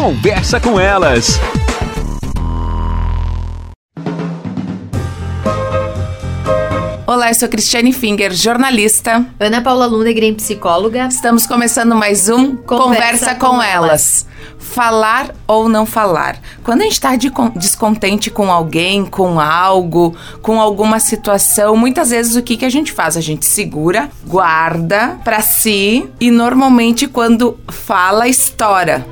Conversa com elas. Olá, eu sou Cristiane Finger, jornalista. Ana Paula Lundegren, psicóloga. Estamos começando mais um Conversa, Conversa com, com elas. elas. Falar ou não falar. Quando a gente está de descontente com alguém, com algo, com alguma situação, muitas vezes o que, que a gente faz? A gente segura, guarda para si e normalmente quando fala, estoura.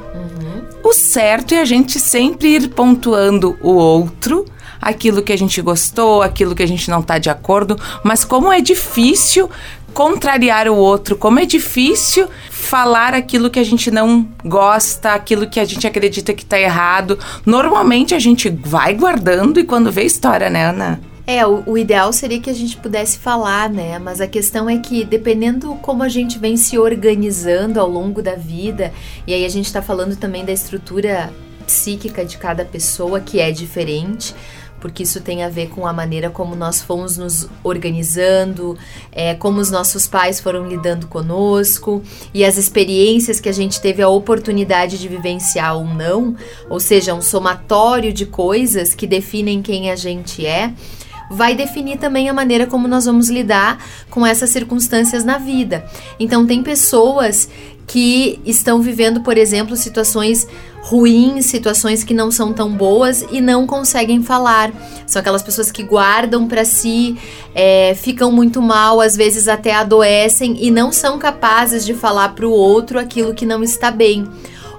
O certo é a gente sempre ir pontuando o outro aquilo que a gente gostou, aquilo que a gente não está de acordo, mas como é difícil contrariar o outro, como é difícil falar aquilo que a gente não gosta, aquilo que a gente acredita que está errado. Normalmente a gente vai guardando e quando vê história, né, Ana? É, o, o, ideal seria que a gente pudesse falar, né? Mas a questão é que, dependendo como a gente vem se organizando ao longo da vida, e aí a gente está falando também da estrutura psíquica de cada pessoa, que é diferente porque isso tem a ver com a maneira como nós fomos nos organizando, é, como os nossos pais foram lidando conosco e as experiências que a gente teve a oportunidade de vivenciar ou não, ou seja, um somatório de coisas que definem quem a gente é vai definir também a maneira como nós vamos lidar com essas circunstâncias na vida. Então, tem pessoas que estão vivendo, por exemplo, situações ruins, situações que não são tão boas e não conseguem falar. São aquelas pessoas que guardam para si, é, ficam muito mal, às vezes até adoecem e não são capazes de falar para o outro aquilo que não está bem.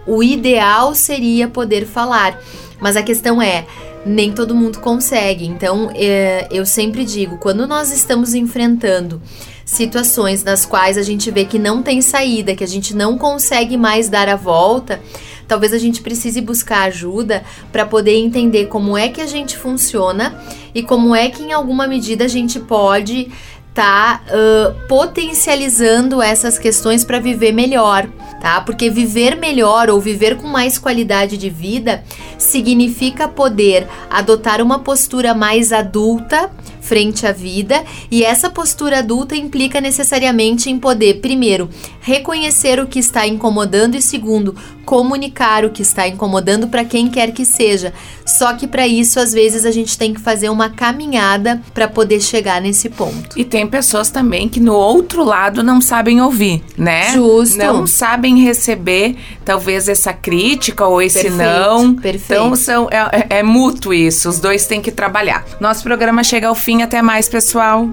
O ideal seria poder falar, mas a questão é nem todo mundo consegue. Então, é, eu sempre digo, quando nós estamos enfrentando situações nas quais a gente vê que não tem saída, que a gente não consegue mais dar a volta, talvez a gente precise buscar ajuda para poder entender como é que a gente funciona e como é que em alguma medida a gente pode tá uh, potencializando essas questões para viver melhor, tá? Porque viver melhor ou viver com mais qualidade de vida significa poder adotar uma postura mais adulta frente à vida, e essa postura adulta implica necessariamente em poder, primeiro, reconhecer o que está incomodando e segundo, comunicar o que está incomodando para quem quer que seja. Só que para isso, às vezes a gente tem que fazer uma caminhada para poder chegar nesse ponto. E tem pessoas também que no outro lado não sabem ouvir, né? Justo. Não sabem receber talvez essa crítica ou esse perfeito, não. Perfeito. Então são, é, é, é mútuo isso, os dois têm que trabalhar. Nosso programa chega ao fim, até mais, pessoal.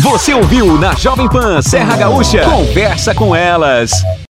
Você ouviu na Jovem Pan Serra Gaúcha? Conversa com elas.